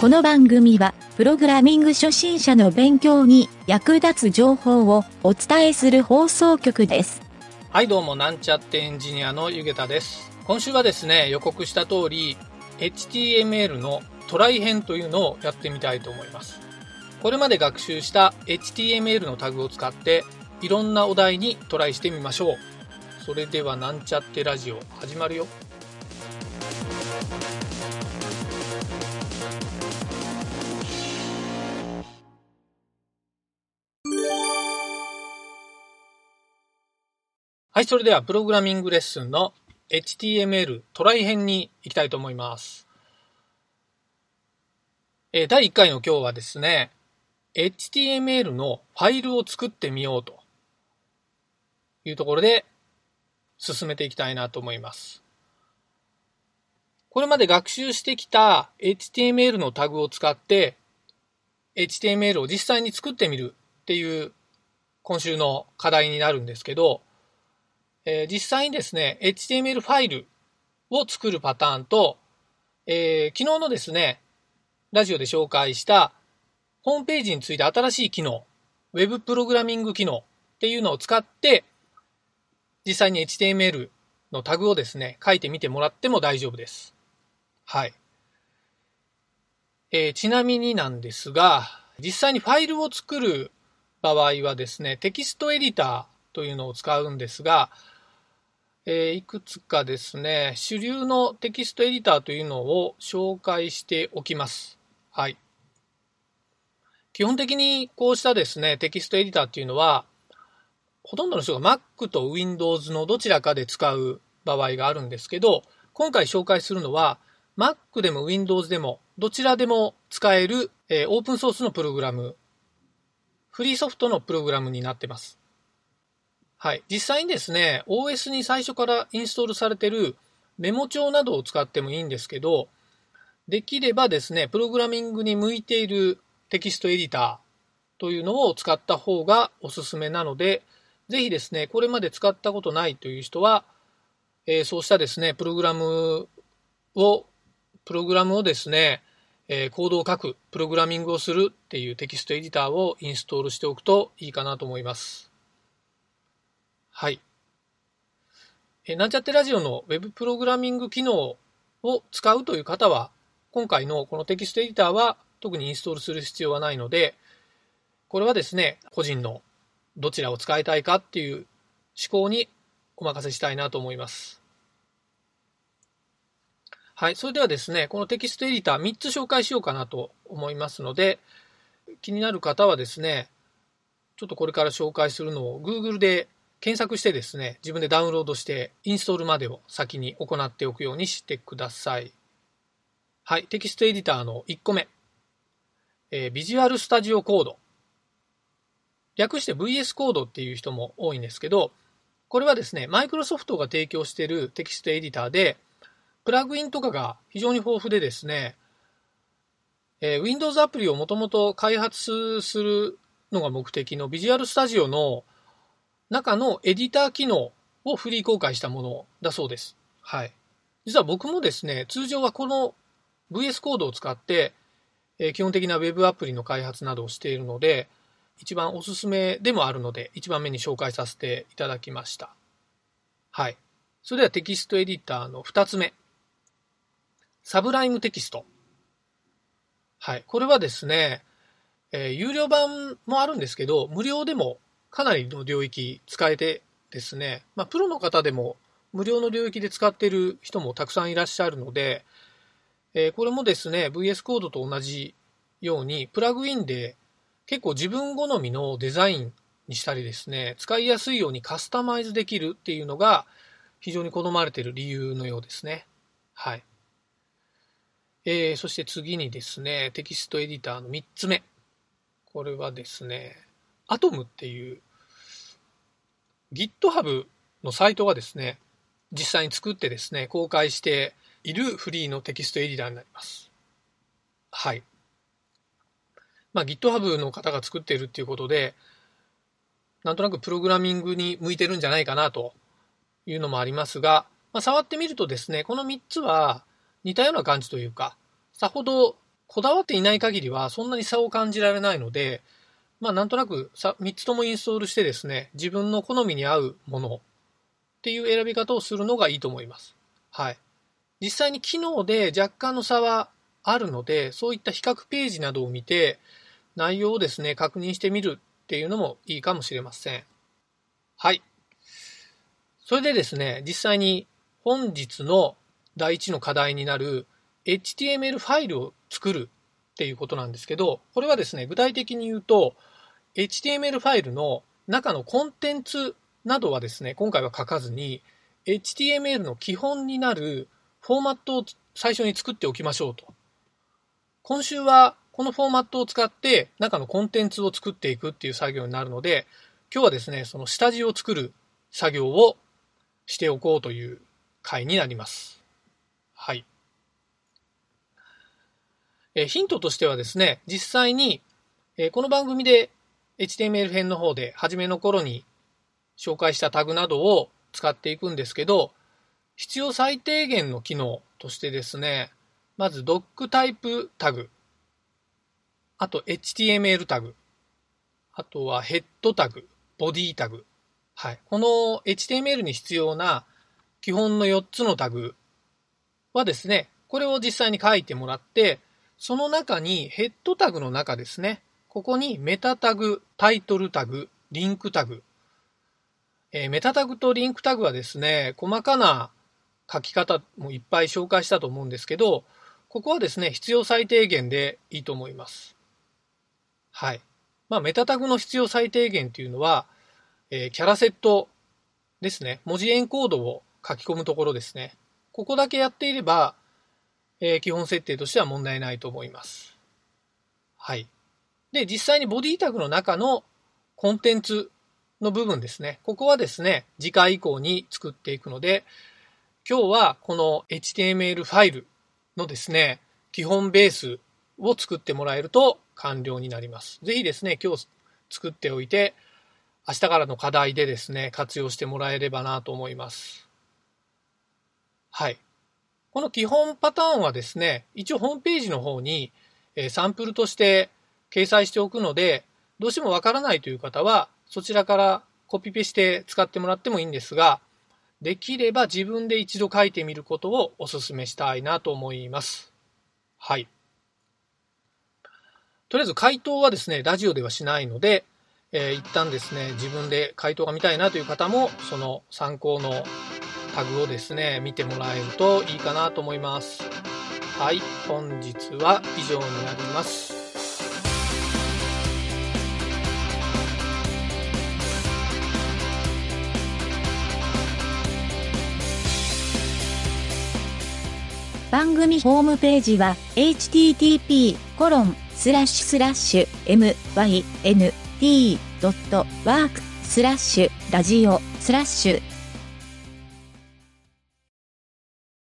この番組は、プログラミング初心者の勉強に役立つ情報をお伝えする放送局です。はいどうもなんちゃってエンジニアのゆげたです。今週はですね予告した通り HTML のトライ編というのをやってみたいと思います。これまで学習した HTML のタグを使っていろんなお題にトライしてみましょう。それではなんちゃってラジオ始まるよ。はい、それではプログラミングレッスンの HTML トライ編に行きたいと思います。えー第1回の今日はですね、HTML のファイルを作ってみようというところで進めていきたいなと思います。これまで学習してきた HTML のタグを使って HTML を実際に作ってみるっていう今週の課題になるんですけど、えー実際にですね、HTML ファイルを作るパターンと、えー昨日のですね、ラジオで紹介したホームページについて新しい機能、ウェブプログラミング機能っていうのを使って、実際に HTML のタグをですね、書いてみてもらっても大丈夫です。はい。えーちなみになんですが、実際にファイルを作る場合はですね、テキストエディターというのを使うんですが、えーいくつかですね、主流のテキストエディターというのを紹介しておきます。はい。基本的にこうしたですね、テキストエディターっていうのは、ほとんどの人が Mac と Windows のどちらかで使う場合があるんですけど、今回紹介するのは、Mac でも Windows でもどちらでも使える、えーオープンソースのプログラム、フリーソフトのプログラムになってます。はい。実際にですね、OS に最初からインストールされてるメモ帳などを使ってもいいんですけど、できればですね、プログラミングに向いているテキストエディターというのを使った方がおすすめなので、ぜひですね、これまで使ったことないという人は、えーそうしたですね、プログラムを、プログラムをですね、えーコードを書く、プログラミングをするっていうテキストエディターをインストールしておくといいかなと思います。はい。えなんちゃってラジオのウェブプログラミング機能を使うという方は、今回のこのテキストエディターは特にインストールする必要はないので、これはですね、個人のどちらを使いたいかっていう思考にお任せしたいなと思います。はい。それではですね、このテキストエディター3つ紹介しようかなと思いますので、気になる方はですね、ちょっとこれから紹介するのを Google で検索してですね、自分でダウンロードしてインストールまでを先に行っておくようにしてください。はい。テキストエディターの1個目。えー、ビジュアルスタジオコード。略して VS コードっていう人も多いんですけど、これはですね、マイクロソフトが提供しているテキストエディターで、プラグインとかが非常に豊富でですね、えー Windows アプリをもともと開発するのが目的のビジュアルスタジオの中のエディター機能をフリー公開したものだそうです。はい。実は僕もですね、通常はこの VS コードを使って、えー基本的な Web アプリの開発などをしているので、一番おすすめでもあるので、一番目に紹介させていただきました。はい。それではテキストエディターの2つ目。サブライムテキスト。はい。これはですね、えー有料版もあるんですけど、無料でもかなりの領域使えてですね、まあ、プロの方でも無料の領域で使っている人もたくさんいらっしゃるので、えーこれもですね、VS コードと同じように、プラグインで結構自分好みのデザインにしたりですね、使いやすいようにカスタマイズできるっていうのが非常に好まれている理由のようですね。はい。えーそして次にですね、テキストエディターの3つ目。これはですね、アトムっていう GitHub のサイトがですね、実際に作ってですね、公開しているフリーのテキストエディターになります。はい。まあ、GitHub の方が作っているっていうことで、なんとなくプログラミングに向いてるんじゃないかなというのもありますが、まあ、触ってみるとですね、この3つは似たような感じというか、さほどこだわっていない限りはそんなに差を感じられないので、まあなんとなく3つともインストールしてですね、自分の好みに合うものっていう選び方をするのがいいと思います。はい。実際に機能で若干の差はあるので、そういった比較ページなどを見て、内容をですね、確認してみるっていうのもいいかもしれません。はい。それでですね、実際に本日の第一の課題になる HTML ファイルを作るっていうことなんですけど、これはですね、具体的に言うと、HTML ファイルの中のコンテンツなどはですね、今回は書かずに、HTML の基本になるフォーマットを最初に作っておきましょうと。今週はこのフォーマットを使って中のコンテンツを作っていくっていう作業になるので、今日はですね、その下地を作る作業をしておこうという回になります。はい。えヒントとしてはですね、実際に、えこの番組で HTML 編の方で初めの頃に紹介したタグなどを使っていくんですけど、必要最低限の機能としてですね、まず doc タイプタグ、あと HTML タグ、あとはヘッドタグ、ボディタグ。はい。この HTML に必要な基本の4つのタグはですね、これを実際に書いてもらって、その中にヘッドタグの中ですね、ここにメタタグ、タイトルタグ、リンクタグ。えー、メタタグとリンクタグはですね、細かな書き方もいっぱい紹介したと思うんですけど、ここはですね、必要最低限でいいと思います。はい。まあ、メタタグの必要最低限っていうのは、えー、キャラセットですね。文字エンコードを書き込むところですね。ここだけやっていれば、えー、基本設定としては問題ないと思います。はい。で、実際にボディタグの中のコンテンツの部分ですね。ここはですね、次回以降に作っていくので、今日はこの HTML ファイルのですね、基本ベースを作ってもらえると完了になります。ぜひですね、今日作っておいて、明日からの課題でですね、活用してもらえればなと思います。はい。この基本パターンはですね、一応ホームページの方に、サンプルとして掲載しておくので、どうしてもわからないという方は、そちらからコピペして使ってもらってもいいんですが、できれば自分で一度書いてみることをお勧めしたいなと思います。はい。とりあえず回答はですね、ラジオではしないので、えー、一旦ですね、自分で回答が見たいなという方も、その参考のタグをですね、見てもらえるといいかなと思います。はい、本日は以上になります。番組ホームページは http コロンスラッシュスラッシュ mynt.work スラッシュラジオスラッシュ